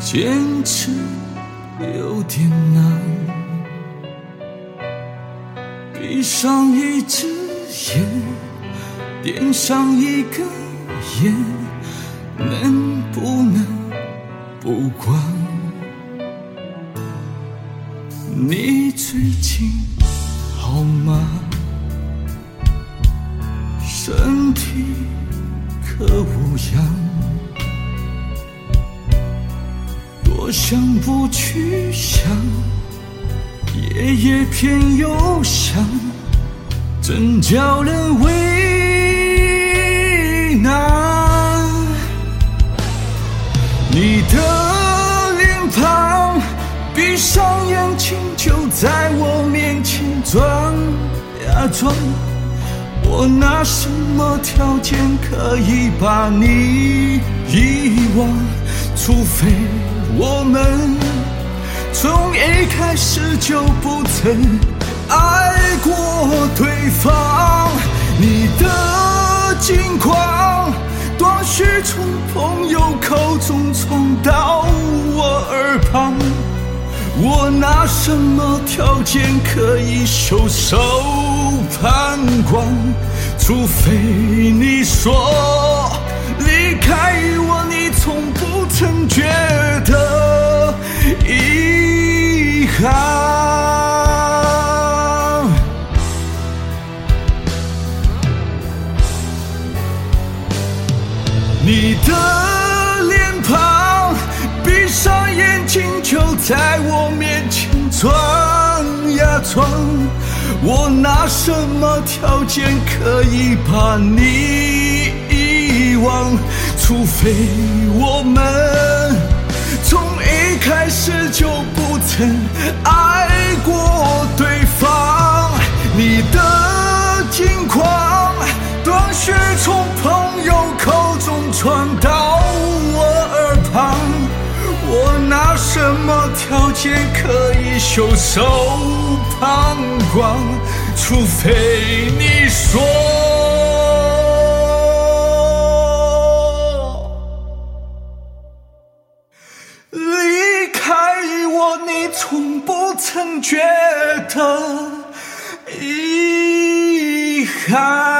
坚持有点难，闭上一只眼，点上一根烟，能不能不管？你最近好吗？身体可无恙？想不去想，夜夜偏又想，真叫人为难。你的脸庞，闭上眼睛就在我面前转呀转，我拿什么条件可以把你遗忘？除非。我们从一开始就不曾爱过对方，你的近况断续从朋友口中传到我耳旁，我拿什么条件可以袖手旁观？除非你说离开我，你从不曾觉你的脸庞，闭上眼睛就在我面前闯呀闯，我拿什么条件可以把你遗忘？除非我们从一开始就不曾爱过对方，你的近况断续从朋友口中传到我耳旁，我拿什么条件可以袖手旁观？除非你说离开我，你。从不曾觉得遗憾。